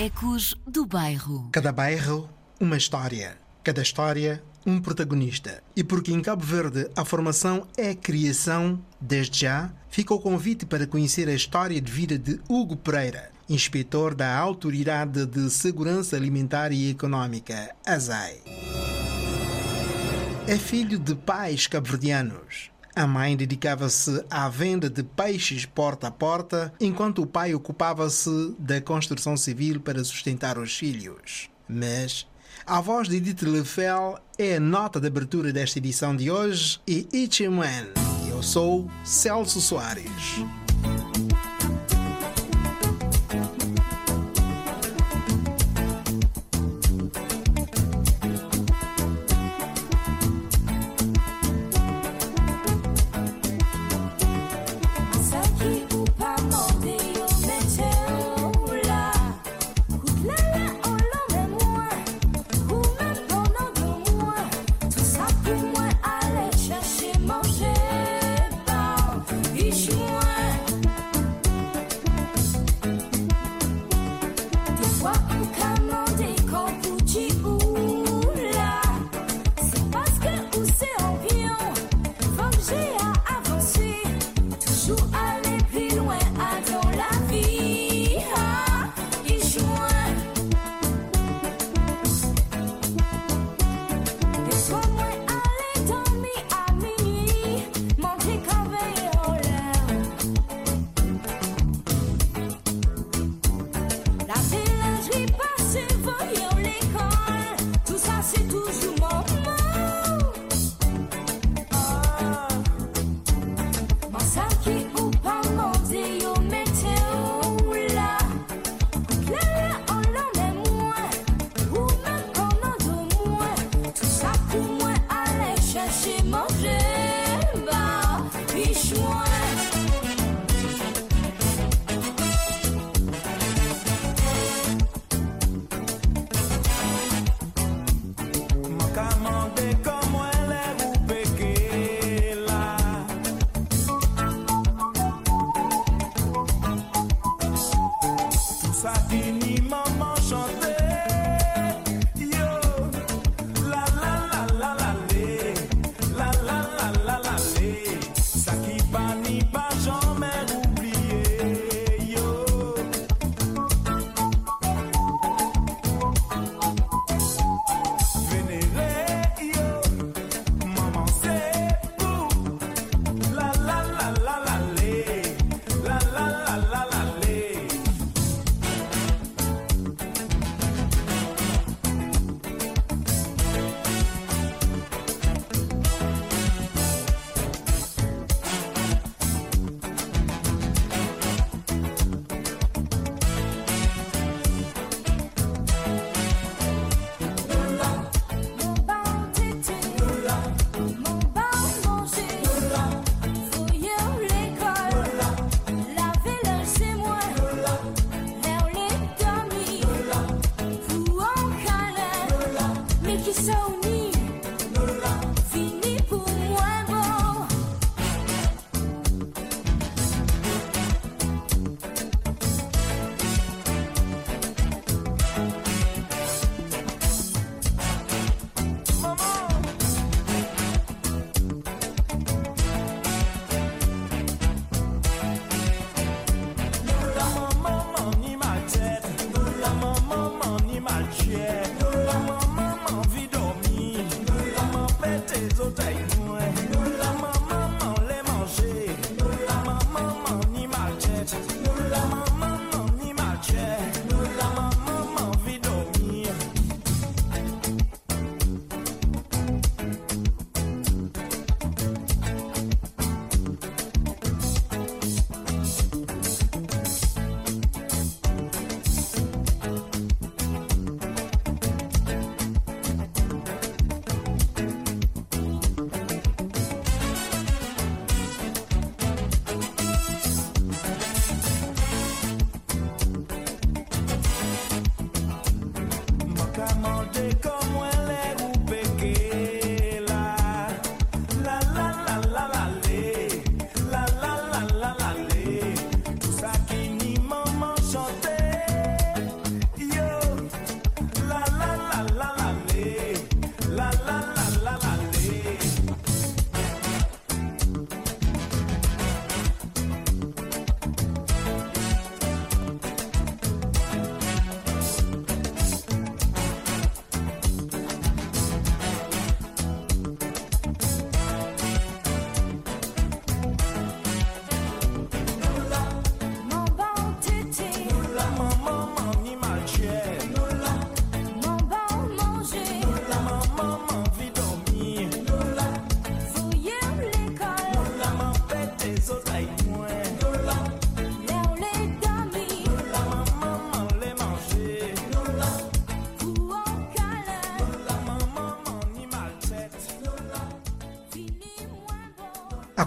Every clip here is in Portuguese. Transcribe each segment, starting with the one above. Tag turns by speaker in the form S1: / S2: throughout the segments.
S1: Ecos do Bairro.
S2: Cada bairro, uma história. Cada história, um protagonista. E porque em Cabo Verde a formação é criação, desde já, fica o convite para conhecer a história de vida de Hugo Pereira, inspetor da Autoridade de Segurança Alimentar e Econômica, ASAI. É filho de pais cabo-verdianos. A mãe dedicava-se à venda de peixes porta a porta, enquanto o pai ocupava-se da construção civil para sustentar os filhos. Mas a voz de Edith Lefel é a nota de abertura desta edição de hoje e Ichiman. Eu sou Celso Soares.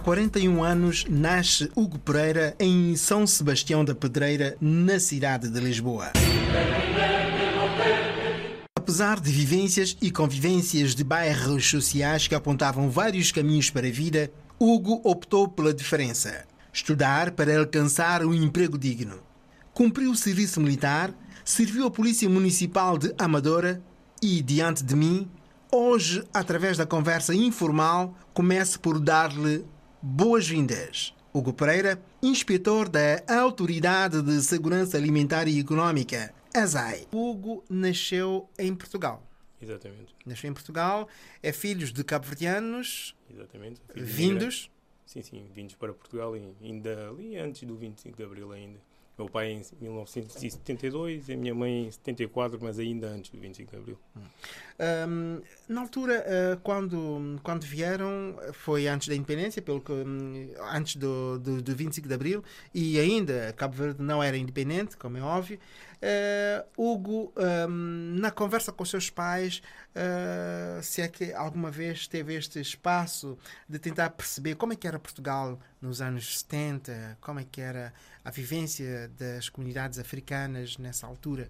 S3: 41 anos nasce Hugo Pereira em São Sebastião da Pedreira, na cidade de Lisboa. Apesar de vivências e convivências de bairros sociais que apontavam vários caminhos para a vida, Hugo optou pela diferença: estudar para alcançar um emprego digno. Cumpriu o serviço militar, serviu a Polícia Municipal de Amadora e, diante de mim, hoje, através da conversa informal, começo por dar-lhe boas-vindas. Hugo Pereira, inspetor da Autoridade de Segurança Alimentar e Económica, ASAI. Hugo nasceu em Portugal.
S4: Exatamente.
S3: Nasceu em Portugal, é filho de cabo-verdianos.
S4: Exatamente.
S3: Vindos?
S4: Sim, sim, vindos para Portugal ainda ali antes do 25 de Abril ainda. Meu pai em 1972 e a minha mãe em 74, mas ainda antes do 25 de Abril.
S3: Um, na altura, uh, quando, quando vieram, foi antes da independência, pelo que, um, antes do, do, do 25 de Abril, e ainda Cabo Verde não era independente, como é óbvio. Uh, Hugo, um, na conversa com seus pais, uh, se é que alguma vez teve este espaço de tentar perceber como é que era Portugal nos anos 70, como é que era a vivência das comunidades africanas nessa altura?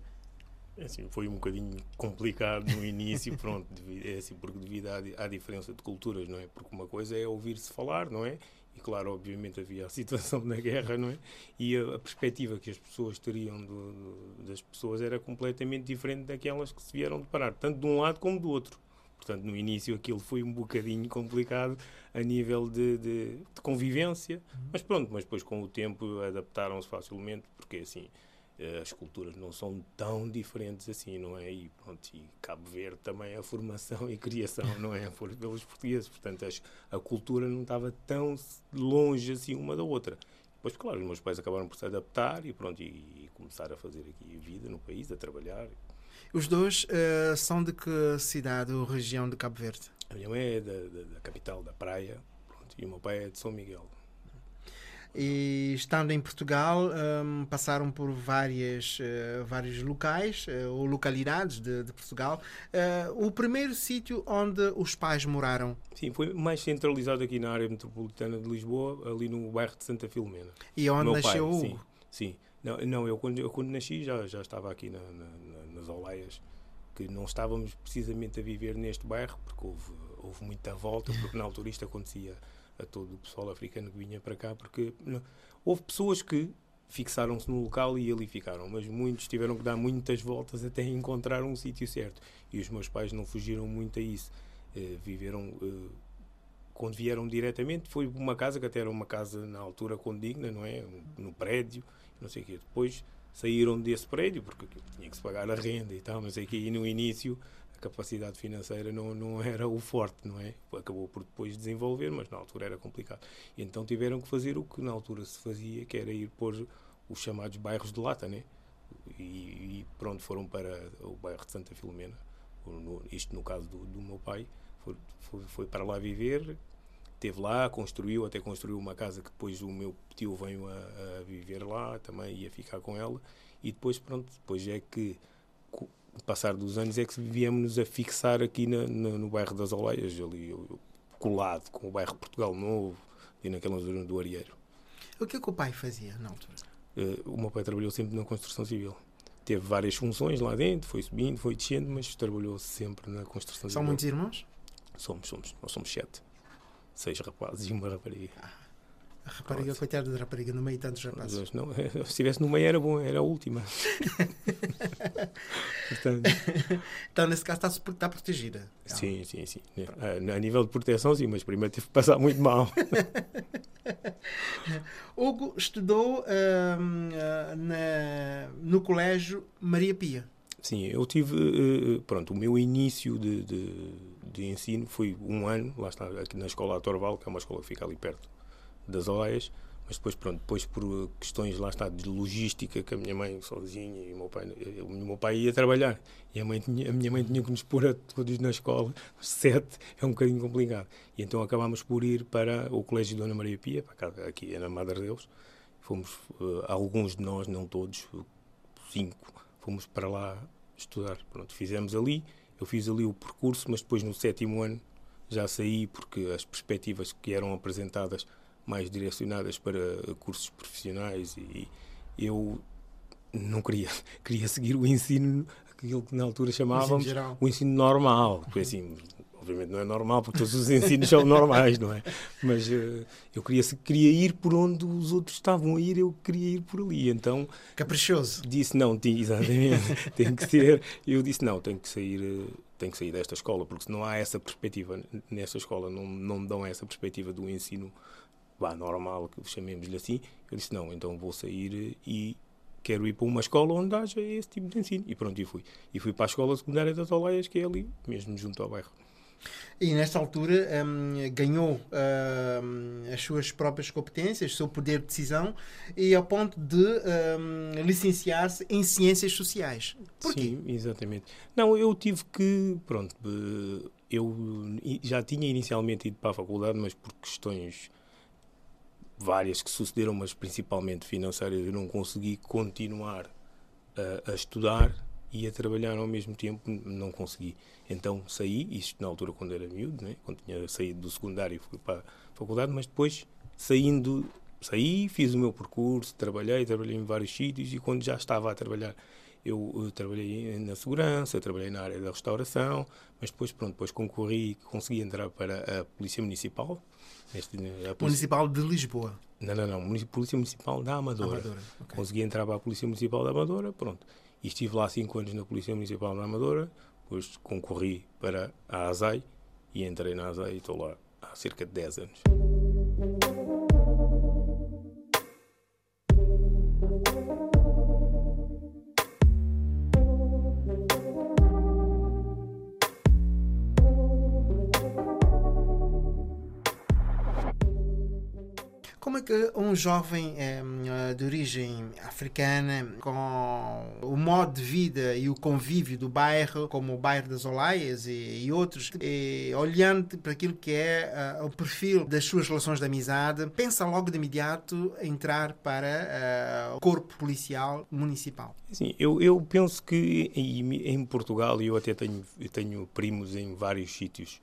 S4: É assim, foi um bocadinho complicado no início, pronto, devido, é assim, porque devido à, à, diferença de culturas, não é? Porque uma coisa é ouvir-se falar, não é? E claro, obviamente havia a situação da guerra, não é? E a, a perspectiva que as pessoas teriam do, do, das pessoas era completamente diferente daquelas que se vieram deparar, tanto de um lado como do outro. Portanto, no início aquilo foi um bocadinho complicado a nível de, de, de convivência, mas pronto, mas depois com o tempo adaptaram-se facilmente, porque assim as culturas não são tão diferentes assim, não é? E pronto, e Cabo Verde também a formação e criação, não é? Por, pelos portugueses, portanto a, a cultura não estava tão longe assim uma da outra. Depois, claro, os meus pais acabaram por se adaptar e pronto, e, e começar a fazer aqui vida no país, a trabalhar.
S3: Os dois uh, são de que cidade ou região de Cabo Verde?
S4: A minha mãe é da, da, da capital da praia pronto, e o meu pai é de São Miguel
S3: e estando em Portugal um, passaram por várias, uh, vários locais uh, ou localidades de, de Portugal. Uh, o primeiro sítio onde os pais moraram?
S4: Sim, foi mais centralizado aqui na área metropolitana de Lisboa, ali no bairro de Santa Filomena.
S3: E onde Meu nasceu pai,
S4: Sim, sim. Não, não eu, quando, eu quando nasci já, já estava aqui na, na, nas Oleias, que não estávamos precisamente a viver neste bairro, porque houve, houve muita volta, porque na altura isto acontecia a todo o pessoal africano que vinha para cá, porque não, houve pessoas que fixaram-se no local e ali ficaram, mas muitos tiveram que dar muitas voltas até encontrar um sítio certo. E os meus pais não fugiram muito a isso. Uh, viveram, uh, quando vieram diretamente, foi uma casa que até era uma casa na altura condigna, não é? No prédio, não sei o quê. Depois saíram desse prédio, porque tinha que se pagar a renda e tal, não sei o quê. E no início capacidade financeira não, não era o forte, não é? Acabou por depois desenvolver, mas na altura era complicado. E então tiveram que fazer o que na altura se fazia, que era ir pôr os chamados bairros de lata, né? E, e pronto, foram para o bairro de Santa Filomena, no, isto no caso do, do meu pai, foi, foi, foi, para lá viver, esteve lá, construiu, até construiu uma casa que depois o meu tio veio a, a viver lá, também ia ficar com ela, e depois pronto, depois é que passar dos anos é que viemos a fixar aqui na, na, no bairro das Oleias, ali colado com o bairro Portugal Novo, e naquela zona do Arieiro.
S3: O que é que o pai fazia na altura?
S4: Uh, o meu pai trabalhou sempre na construção civil. Teve várias funções lá dentro, foi subindo, foi descendo, mas trabalhou sempre na construção
S3: São
S4: civil.
S3: São muitos irmãos?
S4: Somos, somos. Nós somos sete. Seis rapazes e uma rapariga. Ah.
S3: A rapariga, Pode. coitada da rapariga, no meio de tantos rapazes.
S4: Não, se estivesse no meio era bom, era a última.
S3: Portanto, então, nesse caso, está, está protegida.
S4: Sim, sim, sim. A, a, nível de proteção, sim, mas primeiro teve que passar muito mal.
S3: Hugo estudou uh, na, no colégio Maria Pia.
S4: Sim, eu tive, uh, pronto, o meu início de, de, de, ensino foi um ano, lá está, aqui na escola Atorval, que é uma escola que fica ali perto das OES, mas depois, pronto, depois por questões lá está de logística, que a minha mãe sozinha e o meu pai, o meu pai ia trabalhar e a, mãe tinha, a minha mãe tinha que nos pôr a todos na escola, sete, é um bocadinho complicado. E então acabámos por ir para o Colégio Dona Maria Pia, para cá, aqui é na Madre Deus. Fomos, uh, alguns de nós, não todos, cinco, fomos para lá estudar. Pronto, fizemos ali, eu fiz ali o percurso, mas depois no sétimo ano já saí porque as perspectivas que eram apresentadas mais direcionadas para cursos profissionais e eu não queria, queria seguir o ensino, aquilo que na altura chamávamos
S3: ensino
S4: o ensino normal, porque assim, obviamente não é normal porque todos os ensinos são normais, não é? Mas uh, eu queria, queria ir por onde os outros estavam a ir, eu queria ir por ali. Então.
S3: Caprichoso.
S4: Disse não, tinha, exatamente, tem que ser. Eu disse não, tenho que sair. Uh, tenho que sair desta escola, porque não há essa perspectiva nesta escola, não, não me dão essa perspectiva do ensino bah, normal, que chamemos-lhe assim. Eu disse: não, então vou sair e quero ir para uma escola onde haja esse tipo de ensino. E pronto, e fui. E fui para a escola secundária das Oleias, que é ali, mesmo junto ao bairro.
S3: E nesta altura um, ganhou um, as suas próprias competências, o seu poder de decisão, e ao ponto de um, licenciar-se em ciências sociais. Porquê?
S4: Sim, exatamente. Não, eu tive que, pronto, eh, eu já tinha inicialmente ido para a faculdade, mas por questões várias que sucederam, mas principalmente financeiras, eu não consegui continuar a, a estudar e a trabalhar ao mesmo tempo não consegui. Então saí, isto na altura quando era miúdo, né? quando tinha saído do secundário fui para a faculdade, mas depois saindo, saí, fiz o meu percurso, trabalhei, trabalhei em vários sítios e quando já estava a trabalhar eu, eu, trabalhei na segurança, trabalhei na área da restauração, mas depois, pronto, depois concorri e consegui entrar para a Polícia Municipal.
S3: Este, a Polícia... Municipal de Lisboa?
S4: Não, não, não. Polícia Municipal da Amadora. Amadora okay. Consegui entrar para a Polícia Municipal da Amadora, pronto. E estive lá cinco anos na Polícia Municipal da Amadora, depois concorri para a ASAI e entrei na ASAI e estou lá há cerca de 10 anos.
S3: Que um jovem eh, de origem africana, com o modo de vida e o convívio do bairro, como o bairro das Olaias e, outros, e, olhando para aquilo que é uh, o perfil das suas relações de amizade, pensa logo de imediato entrar para uh, o corpo policial municipal?
S4: Sim, eu, eu penso que em, em Portugal, e eu até tenho, eu tenho primos em vários sítios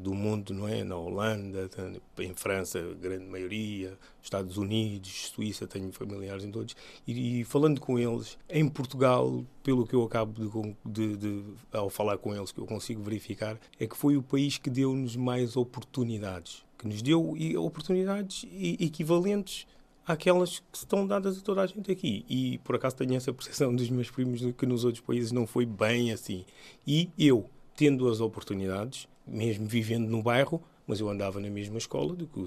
S4: do mundo, não é? Na Holanda, em França, grande maioria, Estados Unidos, Suíça, tenho familiares em todos, e, e, falando com eles, em Portugal, pelo que eu acabo de, de, de, ao falar com eles, que eu consigo verificar, é que foi o país que deu-nos mais oportunidades, que nos deu oportunidades equivalentes àquelas que estão dadas a toda a gente aqui. E por acaso tenho essa percepção dos meus primos que nos outros países não foi bem assim. E eu, tendo as oportunidades, mesmo vivendo no bairro, mas eu andava na mesma escola do que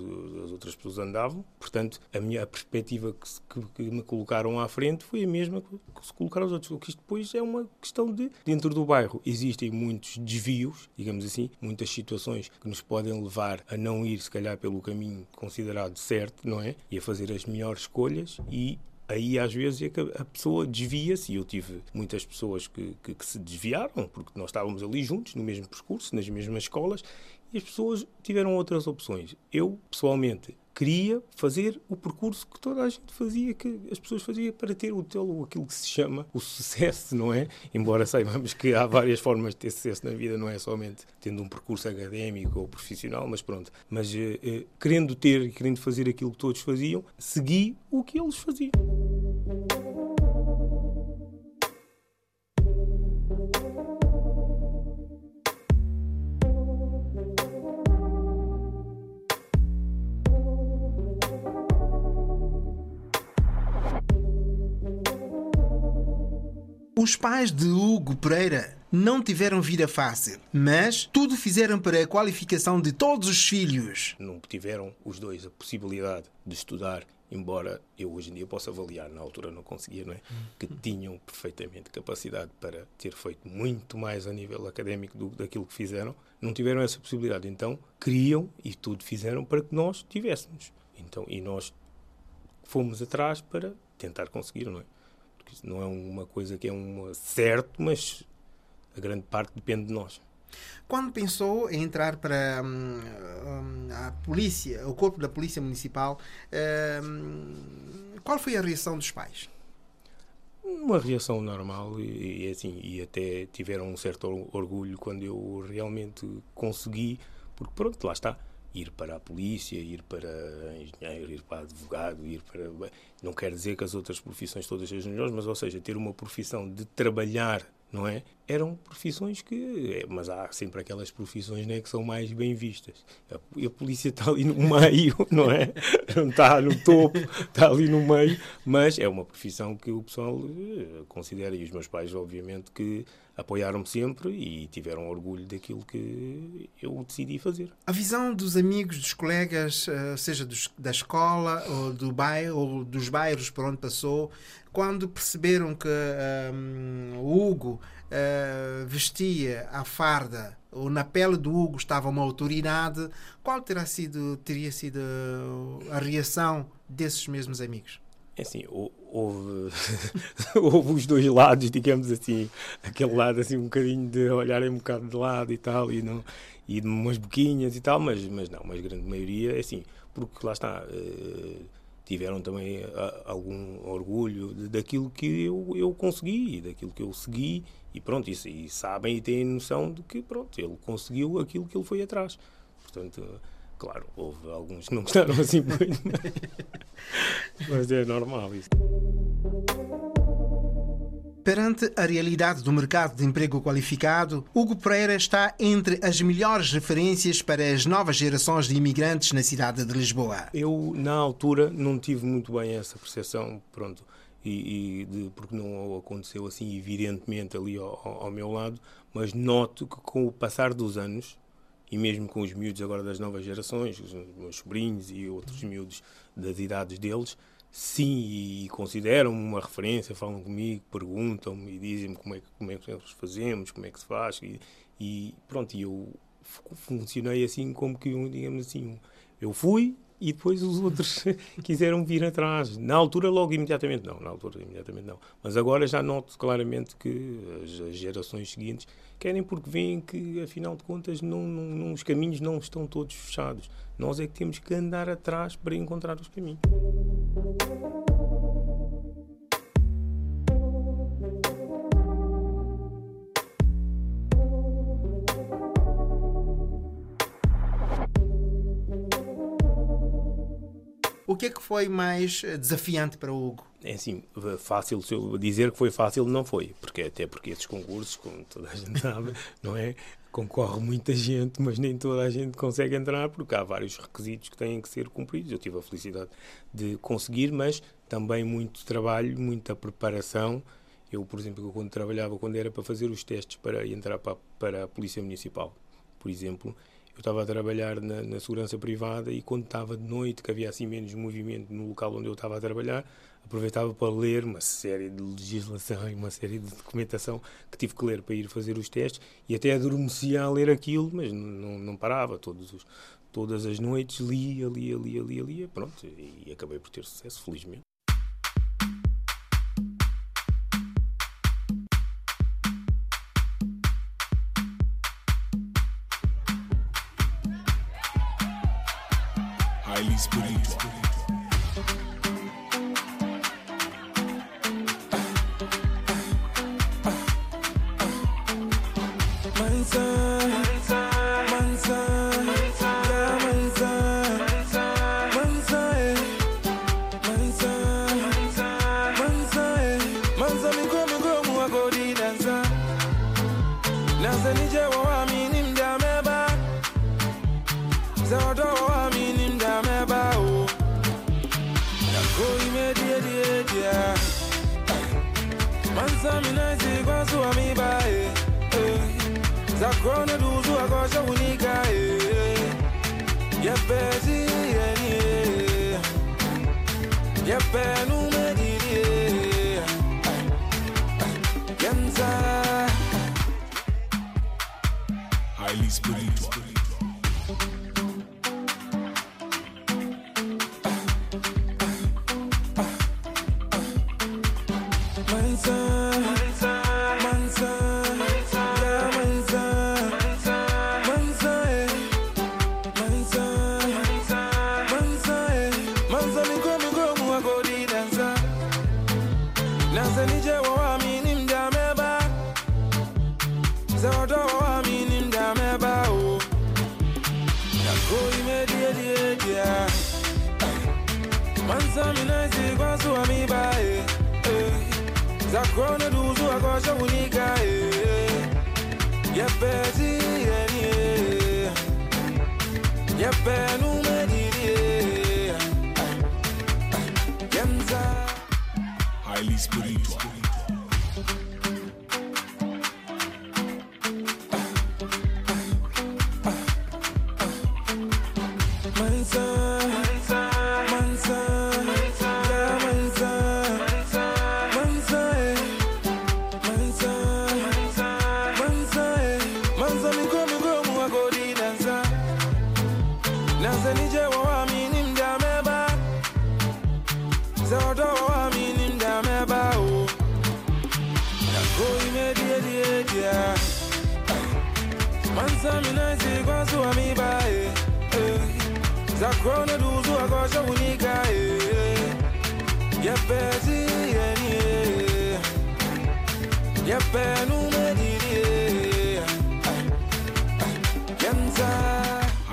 S4: as outras pessoas andavam. Portanto, a minha a perspectiva que, que, me colocaram à frente foi a mesma que se colocaram os outros. O que isto depois é uma questão de, dentro do bairro, existem muitos desvios, digamos assim, muitas situações que nos podem levar a não ir, se calhar, pelo caminho considerado certo, não é? E a fazer as melhores escolhas e aí às vezes é que a pessoa desvia-se e eu tive muitas pessoas que, que, que, se desviaram porque nós estávamos ali juntos no mesmo percurso, nas mesmas escolas e as pessoas tiveram outras opções. Eu, pessoalmente, queria fazer o percurso que toda a gente fazia, que as pessoas faziam para ter o teu, aquilo que se chama o sucesso, não é? Embora saibamos que há várias formas de ter sucesso na vida, não é somente tendo um percurso académico ou profissional, mas pronto. Mas eh, eh, querendo ter e querendo fazer aquilo que todos faziam, segui o que eles faziam.
S3: Os pais de Hugo Pereira não tiveram vida fácil, mas tudo fizeram para a qualificação de todos os filhos.
S4: Não tiveram os dois a possibilidade de estudar, embora eu hoje em dia possa avaliar, na altura não conseguia, não é? Que tinham perfeitamente capacidade para ter feito muito mais a nível académico do, daquilo que fizeram, não tiveram essa possibilidade. Então, queriam e tudo fizeram para que nós tivéssemos. Então, e nós fomos atrás para tentar conseguir, não é? Não é uma coisa que é um certo, mas a grande parte depende de nós.
S3: Quando pensou em entrar para hum, hum, a polícia, o corpo da polícia municipal, hum, qual foi a reação dos pais?
S4: Uma reação normal e, e assim e até tiveram um certo orgulho quando eu realmente consegui Porque pronto, lá está. Ir para a polícia, ir para engenheiro, ir para advogado, ir para. Não quer dizer que as outras profissões todas sejam melhores, mas, ou seja, ter uma profissão de trabalhar não é? Eram profissões que. É, mas há sempre aquelas profissões né, que são mais bem vistas. A, a, polícia está ali no meio, não é? Não está no topo, está ali no meio, mas é uma profissão que o pessoal eh, considera, e os meus pais, obviamente, que apoiaram-me sempre e tiveram orgulho daquilo que eu decidi fazer.
S3: A visão dos amigos, dos colegas, eh, seja dos, da escola ou do bairro ou dos bairros por onde passou, quando perceberam que um, o Hugo uh, vestia a farda ou na pele do Hugo estava uma autoridade, qual terá sido, teria sido a reação desses mesmos amigos?
S4: É assim, houve, houve os dois lados, digamos assim, aquele lado assim um bocadinho de olharem um bocado de lado e tal, e, não, e umas boquinhas e tal, mas, mas não, mas a grande maioria é assim, porque lá está... Uh, tiveram também a, algum orgulho daquilo que eu, eu consegui, daquilo que eu segui, e pronto, isso, e sabem e têm noção de que pronto, ele conseguiu aquilo que ele foi atrás. Portanto, claro, houve alguns que não gostaram assim muito, mas é normal isso.
S3: Perante a realidade do mercado de emprego qualificado, Hugo Pereira está entre as melhores referências para as novas gerações de imigrantes na cidade de Lisboa.
S4: Eu, na altura, não tive muito bem essa percepção, pronto, e, e de, porque não aconteceu assim evidentemente ali ao, ao, meu lado, mas noto que com o passar dos anos, e mesmo com os miúdos agora das novas gerações, os meus sobrinhos e outros miúdos das idades deles, sim, e consideram-me uma referência, falam comigo, perguntam-me e dizem-me como é, que, como é que nós fazemos, como é que se faz. E, e pronto, e eu funcionei assim como que, digamos assim, eu fui e depois os outros quiseram vir atrás. Na altura, logo imediatamente não, na altura imediatamente não. Mas agora já noto claramente que as gerações seguintes querem porque veem que, afinal de contas, não, não, os caminhos não estão todos fechados. Nós é que temos que andar atrás para encontrar os caminhos.
S3: O que é que foi mais desafiante para o Hugo?
S4: É assim, fácil dizer que foi fácil não foi, porque até porque esses concursos, como toda a gente sabe, não é? Concorre muita gente, mas nem toda a gente consegue entrar porque há vários requisitos que têm que ser cumpridos. Eu tive a felicidade de conseguir, mas também muito trabalho, muita preparação. Eu, por exemplo, quando trabalhava, quando era para fazer os testes para entrar para, para a Polícia Municipal, por exemplo, eu estava a trabalhar na, na, segurança privada e quando estava de noite, que havia assim menos movimento no local onde eu estava a trabalhar, aproveitava para ler uma série de legislação e uma série de documentação que tive que ler para ir fazer os testes e até adormecia a ler aquilo, mas não, não parava. Todos os, todas as noites lia, lia, lia, lia, lia, pronto, e acabei por ter sucesso, felizmente. please.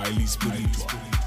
S4: Highly spiritual.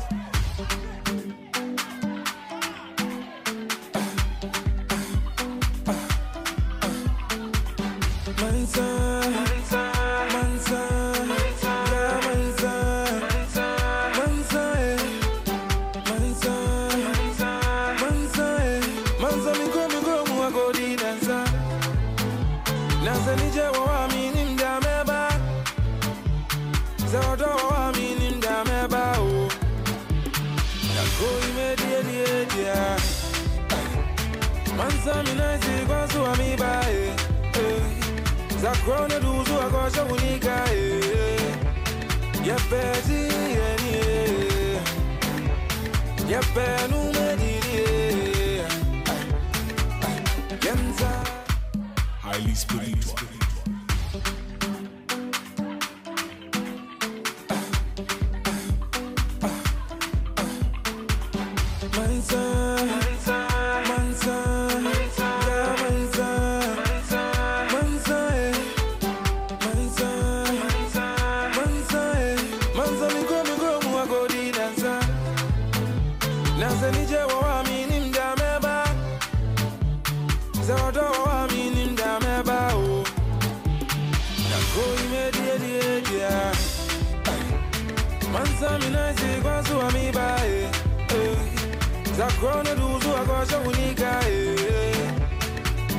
S4: Kono duzu akosha unika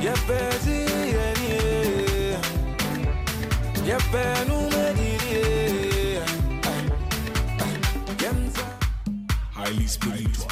S4: Yepezi eni Yepenu mediri Highly spiritual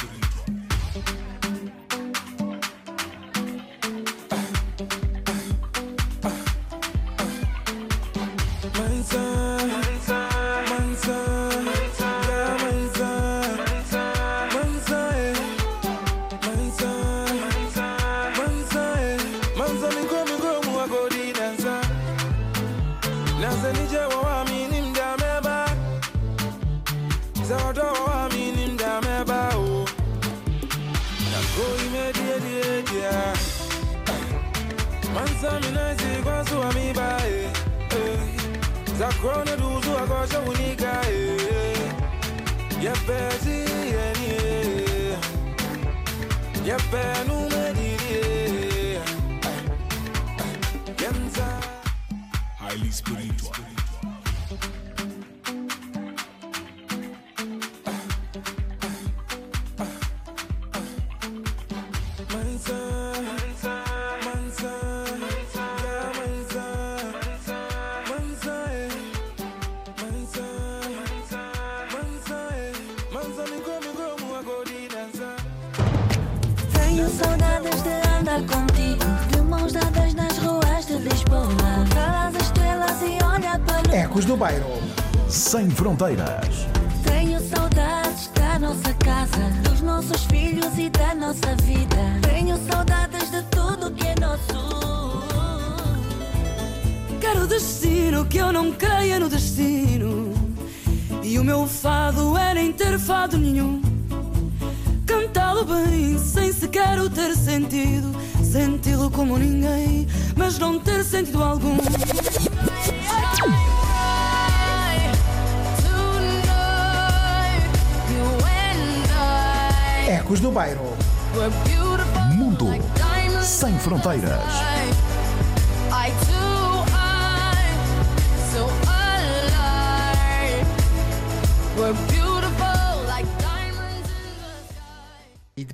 S5: Tenho saudades de andar contigo, de mãos dadas nas ruas de Lisboa. As estrelas e olha para.
S3: Ecos do Bairro.
S2: Sem Fronteiras.
S5: Tenho saudades da nossa casa, dos nossos filhos e da nossa vida. Tenho saudades de tudo que é nosso.
S1: Quero destino que eu não creia no destino. E o meu fado é nem ter fado nenhum. Bem, sem sequer o ter sentido. Senti-lo como ninguém, mas não ter sentido algum.
S3: Ecos do Bairro.
S2: Mundo sem fronteiras.
S5: We're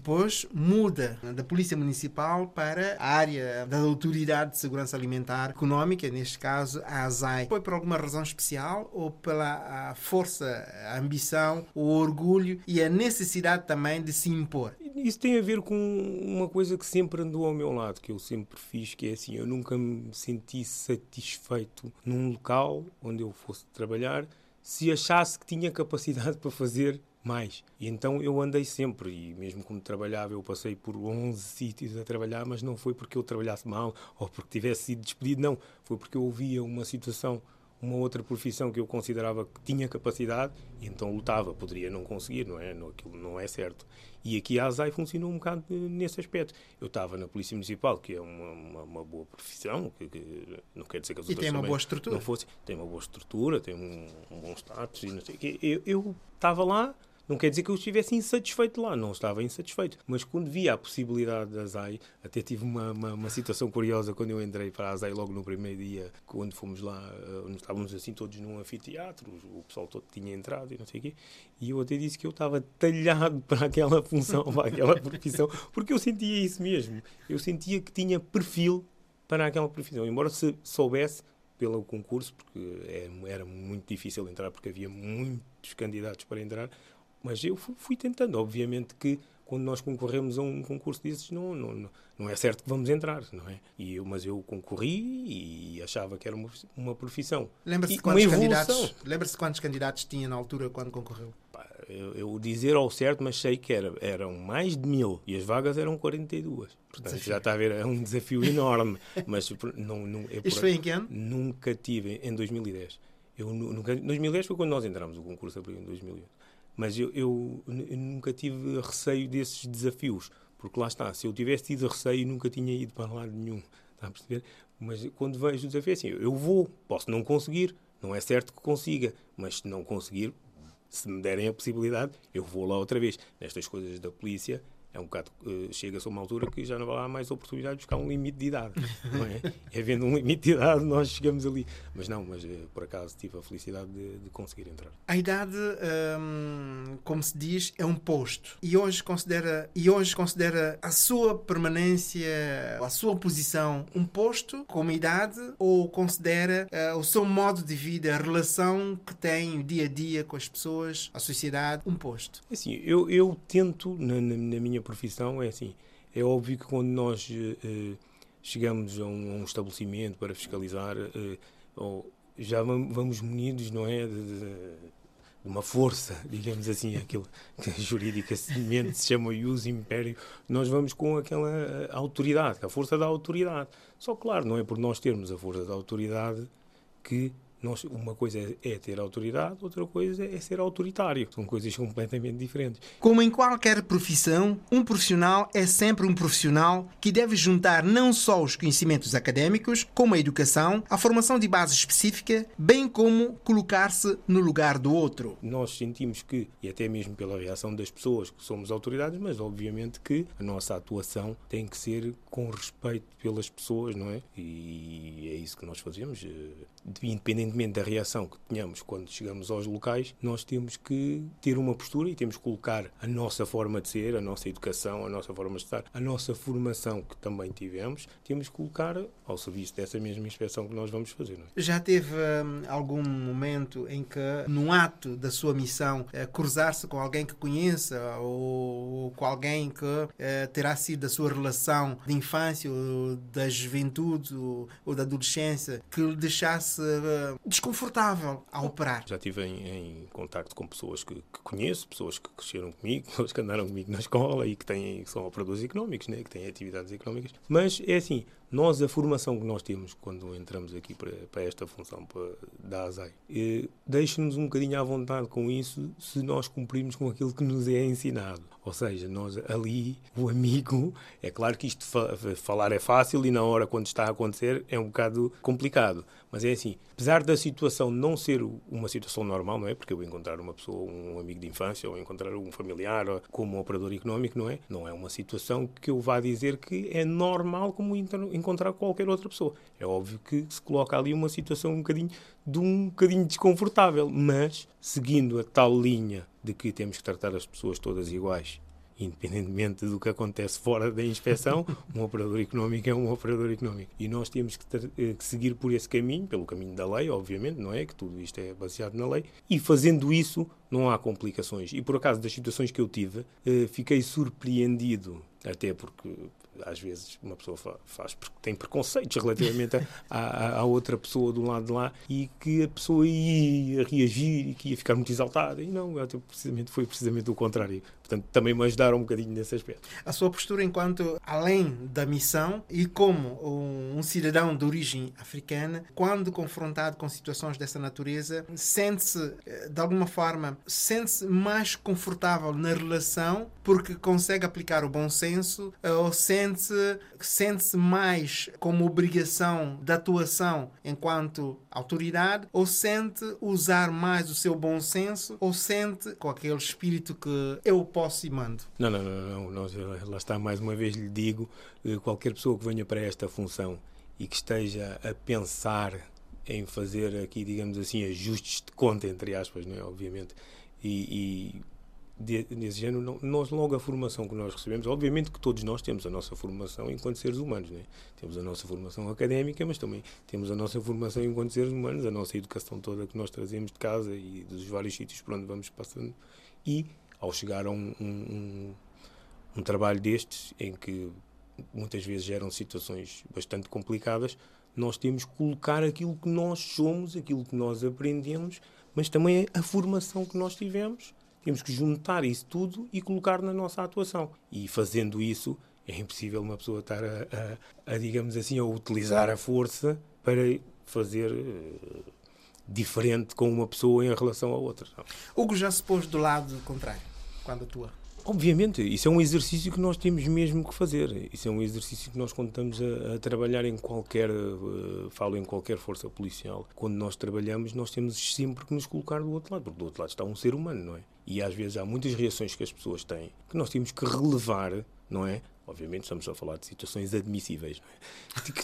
S3: depois muda da Polícia Municipal para a área da Autoridade de Segurança Alimentar Económica, neste caso a ASAI. Foi por alguma razão especial ou pela força, a ambição, o orgulho e a necessidade também de se impor?
S4: Isso tem a ver com uma coisa que sempre andou ao meu lado, que eu sempre fiz, que é assim, eu nunca me senti satisfeito num local onde eu fosse trabalhar se achasse que tinha capacidade para fazer mais. E então eu andei sempre, e mesmo como trabalhava, eu passei por 11 sítios a trabalhar, mas não foi porque eu trabalhasse mal ou porque tivesse sido despedido, não. Foi porque eu ouvia uma situação uma outra profissão que eu considerava que tinha capacidade e então lutava. Poderia não conseguir, não é? Não, aquilo não é certo. E aqui a ASAI funcionou um bocado nesse aspecto. Eu estava na Polícia Municipal, que é uma, uma, uma boa profissão, que, que não quer dizer que as
S3: E
S4: outras
S3: tem uma boa estrutura.
S4: Não fosse, tem uma boa estrutura, tem um, um bom status e não sei o quê. Eu- Eu estava lá, não quer dizer que eu estivesse insatisfeito lá, não estava insatisfeito. Mas quando via a possibilidade da ASAI, até tive uma, uma, uma situação curiosa quando eu entrei para a ASAI logo no primeiro dia, quando fomos lá, onde estávamos assim todos num anfiteatro, o pessoal todo tinha entrado e não sei o quê, e eu até disse que eu estava talhado para aquela função, para aquela profissão, porque eu sentia isso mesmo. Eu sentia que tinha perfil para aquela profissão, embora se soubesse pelo concurso, porque é- era muito difícil entrar, porque havia muitos candidatos para entrar, mas eu fu- fui tentando. Obviamente que quando nós concorremos a um concurso desses, não, não, não- é certo que vamos entrar, não é? E eu, mas eu concorri e achava que era uma, uma profissão.
S3: Lembra-se quantos candidatos? de quantos candidatos tinha na altura quando concorreu?
S4: Eu, eu dizer ao certo, mas sei que era, eram mais de mil e as vagas eram 42. Portanto, já está a ver, é um desafio enorme. mas não, não, é
S3: Isto foi em que ano?
S4: Nunca tive, em 2010. Eu nu- nunca, 2010 foi quando nós entramos, o concurso abriu em 2008. Mas eu, eu eu nunca tive receio desses desafios, porque lá está, se eu tivesse tido receio, nunca tinha ido para lado nenhum. Está a perceber? Mas quando vejo o desafio, é assim, eu vou, posso não conseguir, não é certo que consiga, mas se não conseguir, se me derem a possibilidade, eu vou lá outra vez. Nestas coisas da polícia, é um bocado. eh, Chega-se a uma altura que já não vai há mais oportunidade de buscar um limite de idade. Não é? Havendo um limite de idade, nós chegamos ali. Mas não, mas eh, por acaso tive a felicidade de, de conseguir entrar.
S3: A idade, hum, como se diz, é um posto. E hoje considera, e hoje considera a sua permanência, a sua posição um posto como idade ou considera eh, o seu modo de vida, a relação que tem o dia a dia com as pessoas, a sociedade, um posto?
S4: Assim, eu, eu tento, na, na- na minha profissão, é assim, é óbvio que quando nós eh, eh, chegamos a um, a um estabelecimento para fiscalizar, eh, já vam- vamos munidos, não é, de, de- de uma força, digamos assim, aquilo que juridicamente se chama ius império, nós vamos com aquela eh, autoridade, a força da autoridade. Só claro, não é por nós termos a força da autoridade que nós, uma coisa é, é ter autoridade, outra coisa é ser autoritário. São coisas completamente diferentes.
S3: Como em qualquer profissão, um profissional é sempre um profissional que deve juntar não só os conhecimentos académicos, como a educação, a formação de base específica, bem como colocar-se no lugar do outro.
S4: Nós sentimos que, e até mesmo pela reação das pessoas, que somos autoridades, mas obviamente que a nossa atuação tem que ser com respeito pelas pessoas, não é? E é isso que nós fazemos. eh, Independentemente da reação que tenhamos quando chegamos aos locais, nós temos que ter uma postura e temos que colocar a nossa forma de ser, a nossa educação, a nossa forma de estar, a nossa formação que também tivemos, temos que colocar ao serviço dessa mesma inspeção que nós vamos fazer, é?
S3: Já teve hum, algum momento em que, num ato da sua missão, eh, cruzar-se com alguém que conheça ou, com alguém que eh, terá sido da sua relação de infância ou da juventude ou, ou da adolescência que lhe deixasse eh, desconfortável a operar?
S4: Já estive em, em contacto com pessoas que, que conheço, pessoas que cresceram comigo, pessoas que andaram comigo na escola e que, têm, que são operadores económicos, né? que têm atividades económicas. Mas é assim, Nós, a formação que nós temos quando entramos aqui para, para esta função para, da ASAI, eh, deixa-nos um bocadinho à vontade com isso se nós cumprirmos com aquilo que nos é ensinado. Ou seja, nós ali, o amigo, é claro que isto fa falar é fácil e na hora quando está a acontecer é um bocado complicado. Mas é assim, apesar da situação não ser uma situação normal, não é? Porque eu encontrar uma pessoa, um amigo de infância, ou encontrar um familiar como operador económico, não é? Não é uma situação que eu vá dizer que é normal como encontrar qualquer outra pessoa. É óbvio que se coloca ali uma situação um bocadinho de um bocadinho desconfortável, mas seguindo a tal linha de que temos que tratar as pessoas todas iguais independentemente do que acontece fora da inspeção, um operador económico é um operador económico. E nós temos que, ter, eh, que, seguir por esse caminho, pelo caminho da lei, obviamente, não é? Que tudo isto é baseado na lei. E fazendo isso, não há complicações. E por acaso, das situações que eu tive, eh, fiquei surpreendido, até porque às vezes uma pessoa faz porque tem preconceitos relativamente à, outra pessoa do lado de lá e que a pessoa ia reagir e que ia ficar muito exaltada. E não, precisamente, foi precisamente o contrário. Portanto, também me ajudaram um bocadinho nesse aspecto.
S3: A sua postura enquanto, além da missão e como um, cidadão de origem africana, quando confrontado com situações dessa natureza, sente-se, eh, de alguma forma, sente-se mais confortável na relação porque consegue aplicar o bom senso eh, ou sente-se sente mais como obrigação de atuação enquanto autoridade ou sente usar mais o seu bom senso ou sente com aquele espírito que eu posso e mando?
S4: Não, não, não, não. Nós, lá está, mais uma vez lhe digo, eh, qualquer pessoa que venha para esta função e que esteja a pensar em fazer aqui, digamos assim, ajustes de conta, entre aspas, não é? Obviamente, e, e desse género, nós logo a formação que nós recebemos, obviamente que todos nós temos a nossa formação enquanto seres humanos, né? temos a nossa formação académica, mas também temos a nossa formação enquanto seres humanos, a nossa educação toda que nós trazemos de casa e dos vários sítios por onde vamos passando. E ao chegar a um, um, um trabalho destes, em que muitas vezes geram situações bastante complicadas, nós temos que colocar aquilo que nós somos, aquilo que nós aprendemos, mas também a formação que nós tivemos temos que juntar isso tudo e colocar na nossa atuação. E fazendo isso, é impossível uma pessoa estar a, a, a digamos assim, a utilizar a força para fazer uh, diferente com uma pessoa em relação a outra.
S3: Hugo já se pôs do lado contrário quando atua.
S4: Obviamente, isso é um exercício que nós temos mesmo que fazer. Isso é um exercício que nós, quando estamos a, a trabalhar em qualquer, uh, falo em qualquer força policial, quando nós trabalhamos, nós temos sempre que nos colocar do outro lado, porque do outro lado está um ser humano, não é? E às vezes há muitas reações que as pessoas têm que nós temos que relevar, não é? Obviamente estamos a falar de situações admissíveis,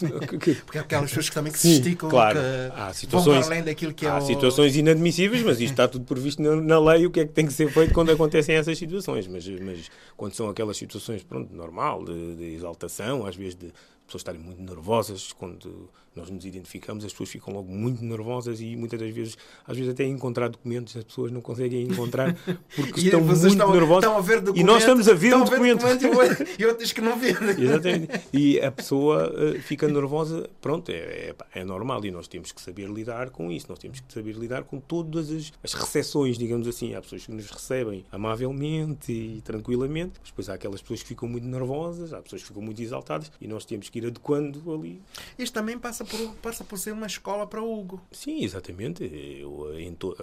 S4: não
S3: é? Porque há aquelas pessoas que também que se esticam,
S4: claro. que há situações, além daquilo que é Há o... situações inadmissíveis, mas isto está tudo previsto na, na, lei, o que é que tem que ser feito quando acontecem essas situações. Mas, mas quando são aquelas situações, pronto, normal, de, de exaltação, às vezes de pessoas estarem muito nervosas quando nós nos identificamos, as pessoas ficam logo muito nervosas e muitas das vezes, às vezes até encontrar documentos, as pessoas não conseguem encontrar porque estão muito estão, nervosas.
S3: Estão a ver
S4: e nós estamos a ver o documento.
S3: documento e outros que não vêem.
S4: Exatamente. E a pessoa uh, fica nervosa, pronto, é, é, é, normal e nós temos que saber lidar com isso, nós temos que saber lidar com todas as, as recepções, digamos assim. Há pessoas que nos recebem amavelmente e tranquilamente, depois há aquelas pessoas que ficam muito nervosas, há pessoas que ficam muito exaltadas e nós temos que ir adequando ali.
S3: Isto também passa por, passa por ser uma escola para Hugo.
S4: Sim, exatamente. Eu, em, to,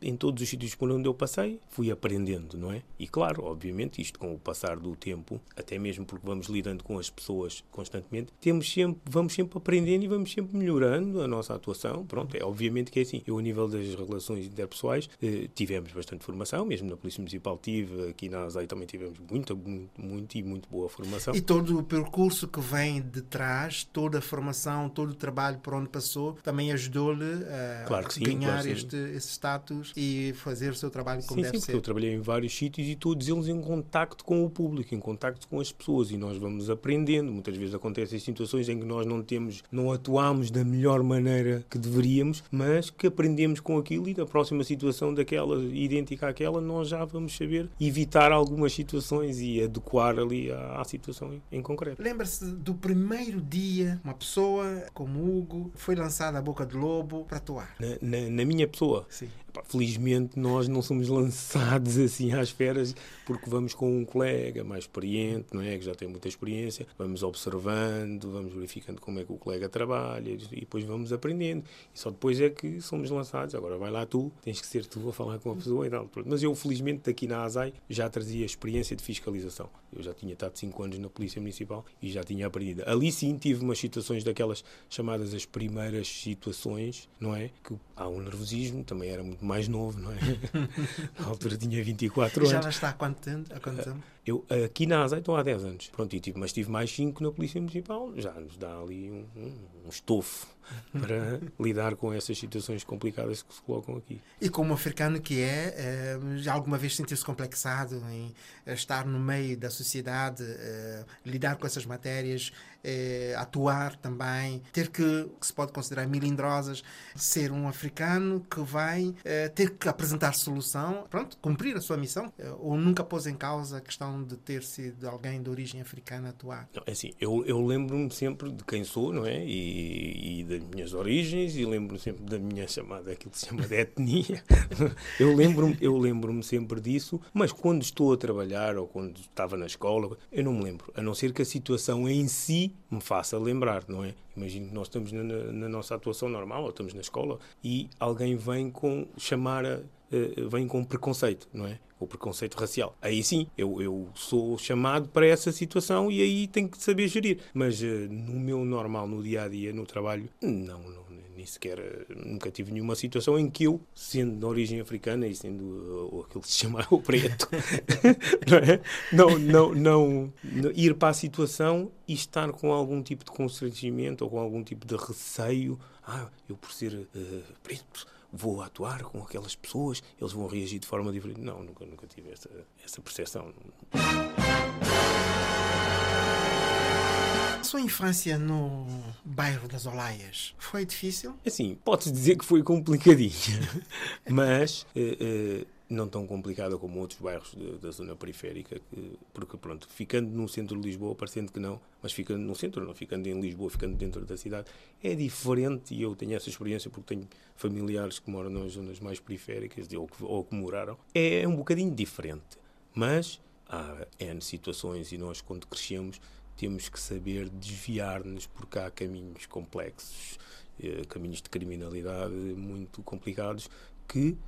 S4: em todos os sítios por onde eu passei, fui aprendendo, não é? E claro, obviamente, isto com o passar do tempo, até mesmo porque vamos lidando com as pessoas constantemente, temos sempre, vamos sempre aprendendo e vamos sempre melhorando a nossa atuação. Pronto, é obviamente que é assim. Eu, a nível das relações interpessoais, eh, tivemos bastante formação, mesmo na Polícia Municipal tive, aqui na ASAI também tivemos muita, muito, muito e muito boa formação.
S3: E todo o percurso que vem de trás, toda a formação, todo trabalho por onde passou também ajudou-lhe a claro sim, ganhar claro este, esse status e fazer o seu trabalho como
S4: sim,
S3: deve
S4: sim,
S3: ser.
S4: Porque eu trabalhei em vários sítios e todos eles em contacto com o público, em contacto com as pessoas e nós vamos aprendendo. Muitas vezes acontecem situações em que nós não temos, não atuamos da melhor maneira que deveríamos, mas que aprendemos com aquilo e da próxima situação daquela idêntica àquela nós já vamos saber evitar algumas situações e adequar ali à, à situação em, em concreto.
S3: Lembra-se do primeiro dia, uma pessoa como Hugo foi lançada a Boca do Lobo para atuar?
S4: Na, na, na minha pessoa?
S3: Sim.
S4: Felizmente nós não somos lançados assim às feras porque vamos com um colega mais experiente, não é? Que já tem muita experiência, vamos observando, vamos verificando como é que o colega trabalha e depois vamos aprendendo. E só depois é que somos lançados. Agora vai lá tu, tens que ser tu a falar com a pessoa e tal. Mas eu, felizmente, aqui na ASAI já trazia experiência de fiscalização. Eu já tinha estado 5 anos na Polícia Municipal e já tinha aprendido. Ali sim tive umas situações daquelas chamadas as primeiras situações, não é? Que há um nervosismo, também era muito mais novo, não é? Na altura tinha 24
S3: Já lá
S4: anos.
S3: está há quanto tempo? Há quanto tempo?
S4: Eu aqui na ASAI estou há 10 anos. Pronto, e tive, mas tive mais 5 na Polícia Municipal. Já nos dá ali um, um, estofo para lidar com essas situações complicadas que se colocam aqui.
S3: E como africano que é, eh, já alguma vez sentiu-se complexado em eh, estar no meio da sociedade, eh, lidar com essas matérias, atuar também, ter que, que se pode considerar milindrosas, ser um africano que vai ter que apresentar solução, pronto, cumprir a sua missão, ou nunca pôs em causa a questão de ter sido alguém de origem africana atuar?
S4: É assim, eu, eu lembro-me sempre de quem sou, não é? E, e das minhas origens, e lembro-me sempre da minha chamada, aquilo que se chama de etnia. Eu lembro-me eu lembro sempre disso, mas quando estou a trabalhar ou quando estava na escola, eu não me lembro. A não ser que a situação em si me faça lembrar, não é? Imagino que nós estamos na, na- na nossa atuação normal, ou estamos na escola, e alguém vem com chamar a, eh, vem com preconceito, não é? O preconceito racial. Aí sim, eu, eu sou chamado para essa situação e aí tenho que saber gerir. Mas eh, no meu normal, no dia a dia, no trabalho, não, não nem sequer eh, nunca tive nenhuma situação em que eu, sendo de origem africana e sendo uh, aquilo que se chama o preto, não, é? não, não, não, ir para a situação e estar com algum tipo de constrangimento ou com algum tipo de receio. Ah, eu por ser eh, preto vou atuar com aquelas pessoas, eles vão reagir de forma diferente. Não, nunca, nunca tive essa, essa percepção.
S3: A sua infância no bairro das Olaias foi difícil?
S4: Assim, pode-se dizer que foi complicadinha, mas eh, eh, não tão complicada como outros bairros de- da zona periférica, que- porque pronto, ficando no centro de Lisboa, parecendo que não, mas ficando no centro, não ficando em Lisboa, ficando dentro da cidade, é diferente e eu tenho essa experiência porque tenho familiares que moram nas zonas mais periféricas ou que, ou que moraram. É um bocadinho diferente, mas há N situações e nós quando crescemos temos que saber desviar-nos porque há caminhos complexos, eh, caminhos de criminalidade muito complicados que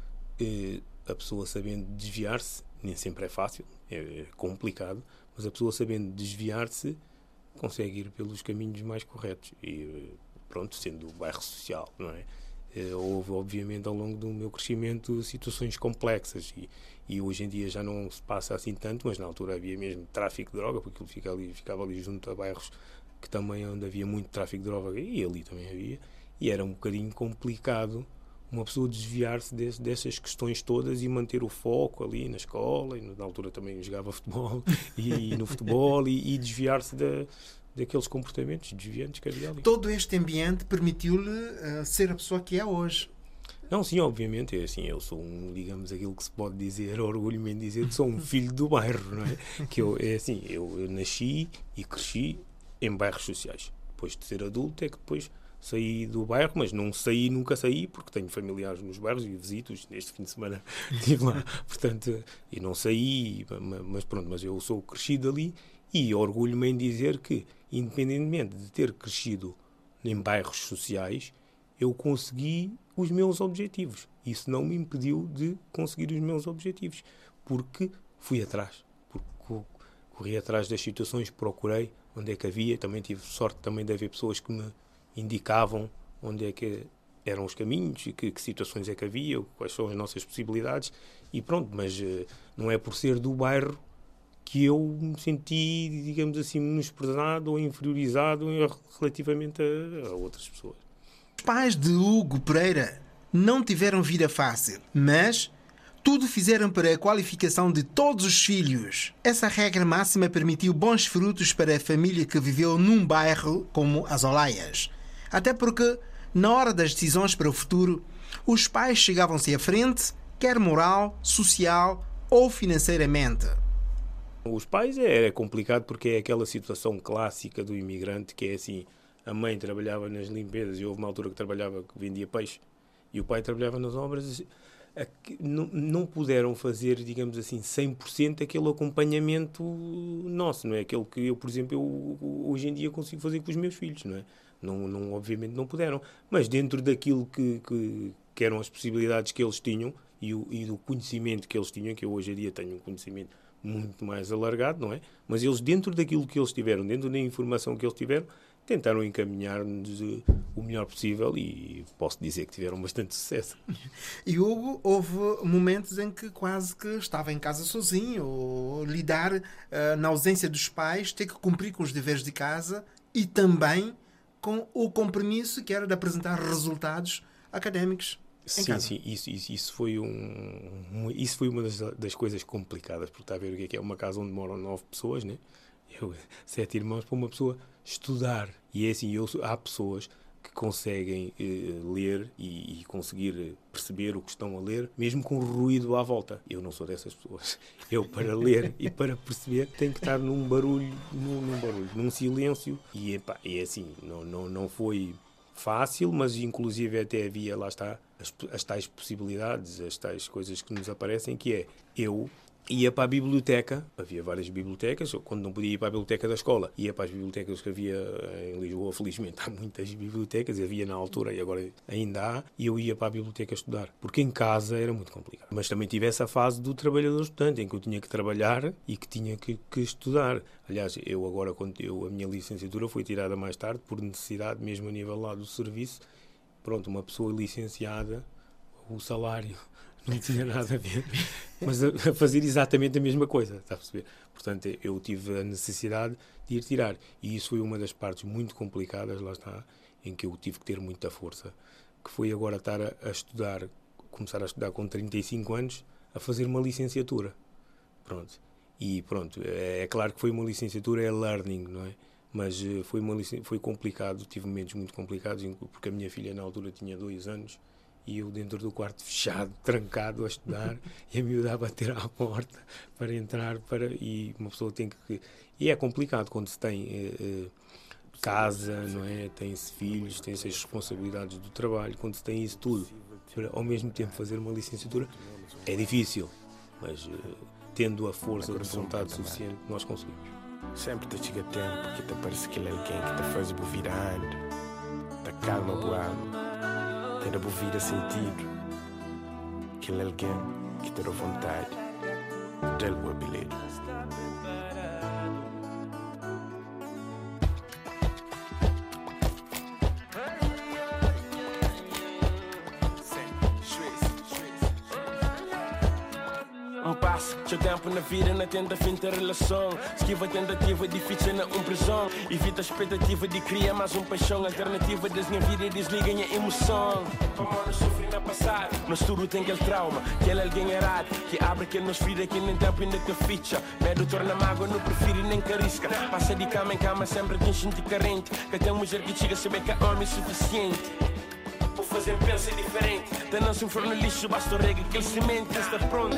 S4: eh, a pessoa sabendo desviar-se, nem sempre é fácil, é complicado, mas a pessoa sabendo desviar-se consegue ir pelos caminhos mais corretos e pronto, sendo o bairro social, não é? Eh, Houve, obviamente, ao longo do meu crescimento, situações complexas e, e hoje em dia já não se passa assim tanto, mas na altura havia mesmo tráfico de droga, porque aquilo fica ali, ficava ali junto a bairros que também onde havia muito tráfico de droga e ali também havia, e era um bocadinho complicado uma pessoa desviar-se des- dessas questões todas e manter o foco ali na escola, e na altura também jogava futebol, e, no futebol, e, e desviar-se da, daqueles comportamentos desviantes que havia ali.
S3: Todo este ambiente permitiu-lhe eh, ser a pessoa que é hoje.
S4: Não, sim, obviamente, é assim, eu sou um, digamos, aquilo que se pode dizer, orgulho-me em dizer que sou um filho do bairro, não é? Que eu, é assim, eu, eu nasci e cresci em bairros sociais. Depois de ser adulto é que depois saí do bairro, mas não saí, nunca saí, porque tenho familiares nos bairros e visito-os, neste fim de semana estive lá, portanto, e não saí, ma- mas pronto, mas eu sou crescido ali e orgulho-me em dizer que, independentemente de ter crescido em bairros sociais, eu consegui os meus objetivos. Isso não me impediu de conseguir os meus objetivos, porque fui atrás, porque co- corri atrás das situações, procurei onde é que havia, também tive sorte também de haver pessoas que me indicavam onde é que eram os caminhos e que, que situações é que havia, quais são as nossas possibilidades e pronto, mas eh, não é por ser do bairro que eu me senti, digamos assim, menosprezado ou inferiorizado relativamente a- a outras pessoas.
S3: Os pais de Hugo Pereira não tiveram vida fácil, mas tudo fizeram para a qualificação de todos os filhos. Essa regra máxima permitiu bons frutos para a família que viveu num bairro como as Olaias. Até porque, na hora das decisões para o futuro, os pais chegavam-se à frente, quer moral, social ou financeiramente.
S4: Os pais é, é complicado porque é aquela situação clássica do imigrante que é assim: a mãe trabalhava nas limpezas e houve uma altura que trabalhava que vendia peixe e o pai trabalhava nas obras. a que não, não puderam fazer, digamos assim, 100% aquele acompanhamento nosso, não é? Aquele que eu, por exemplo, eu, hoje em dia consigo fazer com os meus filhos, não é? Não, não, obviamente não puderam, mas dentro daquilo que, que, que eram as possibilidades que eles tinham e, o, e do conhecimento que eles tinham, que eu hoje em dia tenho um conhecimento muito mais alargado, não é? Mas eles, dentro daquilo que eles tiveram, dentro da informação que eles tiveram, tentaram encaminhar-nos eh, o melhor possível e posso dizer que tiveram bastante sucesso.
S3: E Hugo, houve momentos em que quase que estava em casa sozinho, ou lidar uh, na ausência dos pais, ter que cumprir com os deveres de casa e também com o compromisso que era de apresentar resultados académicos.
S4: Sim, sim, isso, isso, isso, foi um, isso foi uma das, das, coisas complicadas, porque está a ver o que é, que é uma casa onde moram nove pessoas, né? Eu, sete irmãos para uma pessoa estudar. E é assim, eu, há pessoas que conseguem eh, ler e, e, conseguir perceber o que estão a ler, mesmo com ruído à volta. Eu não sou dessas pessoas. Eu, para ler e para perceber, tenho que estar num barulho, num, num barulho, num silêncio. E é assim, não, não, não foi fácil, mas inclusive até havia, lá está, as, as tais possibilidades, as tais coisas que nos aparecem, que é eu ia para a biblioteca, havia várias bibliotecas, quando não podia ir para a biblioteca da escola, ia para as bibliotecas que havia em Lisboa, felizmente há muitas bibliotecas, havia na altura e agora ainda há, e eu ia para a biblioteca estudar, porque em casa era muito complicado. Mas também tive essa fase do trabalhador estudante, em que eu tinha que trabalhar e que tinha que, que estudar. Aliás, eu agora, quando eu, a minha licenciatura foi tirada mais tarde, por necessidade, mesmo a nível lá do serviço, pronto, uma pessoa licenciada, o salário não tinha nada a ver, mas a, a, fazer exatamente a mesma coisa, está a perceber? Portanto, eu tive a necessidade de ir tirar. E isso foi uma das partes muito complicadas, lá está, em que eu tive que ter muita força, que foi agora estar a, a estudar, começar a estudar com 35 anos, a fazer uma licenciatura. Pronto. E pronto, é, é claro que foi uma licenciatura, é learning, não é? Mas eh, foi, uma, foi complicado, tive momentos muito complicados, porque a minha filha na altura tinha dois anos e eu dentro do quarto fechado, trancado a estudar e a miúda a bater à porta para entrar para e uma pessoa tem que e é complicado quando se tem eh, eh, casa, não é? Tem-se filhos, tem-se as responsabilidades do trabalho, quando se tem isso tudo, para ao mesmo tempo fazer uma licenciatura é difícil, mas eh, tendo a força de vontade suficiente nós conseguimos.
S6: Sempre te chega tempo que te parece que é alguém que te faz virando, te calma boando ter a vida sentido. Aquele alguém que ter a vontade dele o bilhete. Na vida na tenta fim da relação. Esquiva a tentativa difícil na um prisão. Evita a expectativa de criar mais um paixão. Alternativa das minha vida desliga a emoção. Para sofrer na passado Mas tudo tem aquele trauma. Que ele é alguém errado Que abre aquele nos ferida que nem tempo ainda que ficha. Medo torna mágoa, não prefiro nem carisca. Passa de cama em cama sempre te enchente carente. Que até mulher que chega a saber que é homem suficiente fazer pensa diferente. Da não se for no lixo, basta o rega que ele semente está pronto.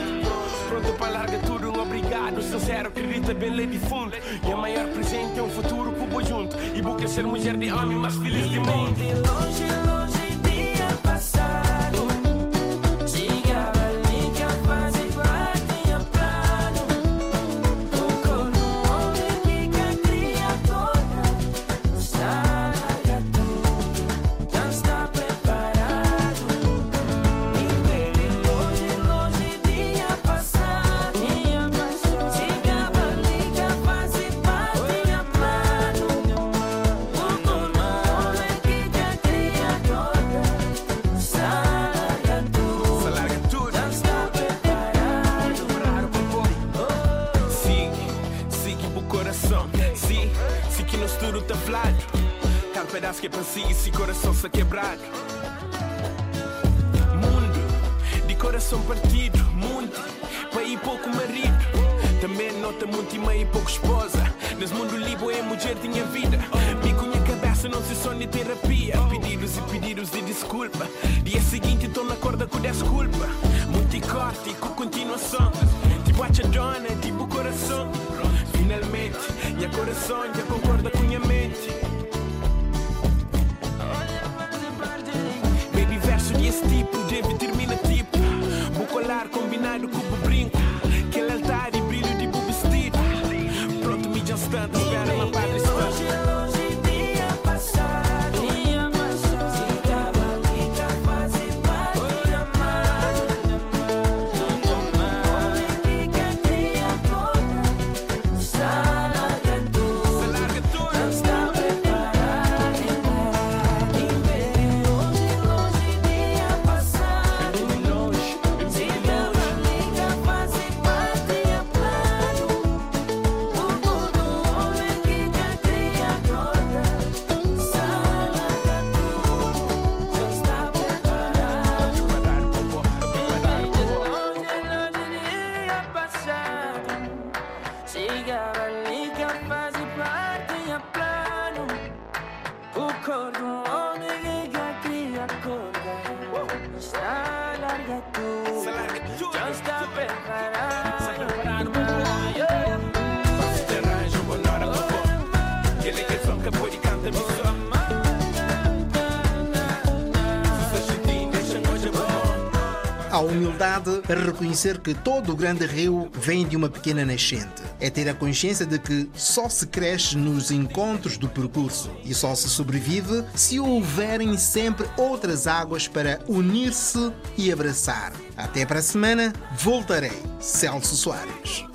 S6: Pronto para largar tudo, um obrigado. Sincero, acredita bem, lei de fundo. E a maior presente é um futuro que junto. E vou ser mulher de homem mais feliz de mundo. Longe, longe, pedaço que é para si e se coração se quebrar. Mundo de coração partido, muito, para ir pouco marido. Também nota muito e meio pouco esposa. Nesse mundo livre é mulher tinha vida. Bico minha cabeça não se sonha terapia. Pedidos e pedidos de desculpa. Dia seguinte estou na corda com desculpa. Muito e corte com continuação. Tipo a dona, tipo coração. Finalmente, minha coração já com
S5: para
S3: reconhecer que todo o grande rio vem de uma pequena nascente. É ter a consciência de que só se cresce nos encontros do percurso e só se sobrevive se houverem sempre outras águas para unir-se e abraçar. Até para a semana, voltarei. Celso Soares.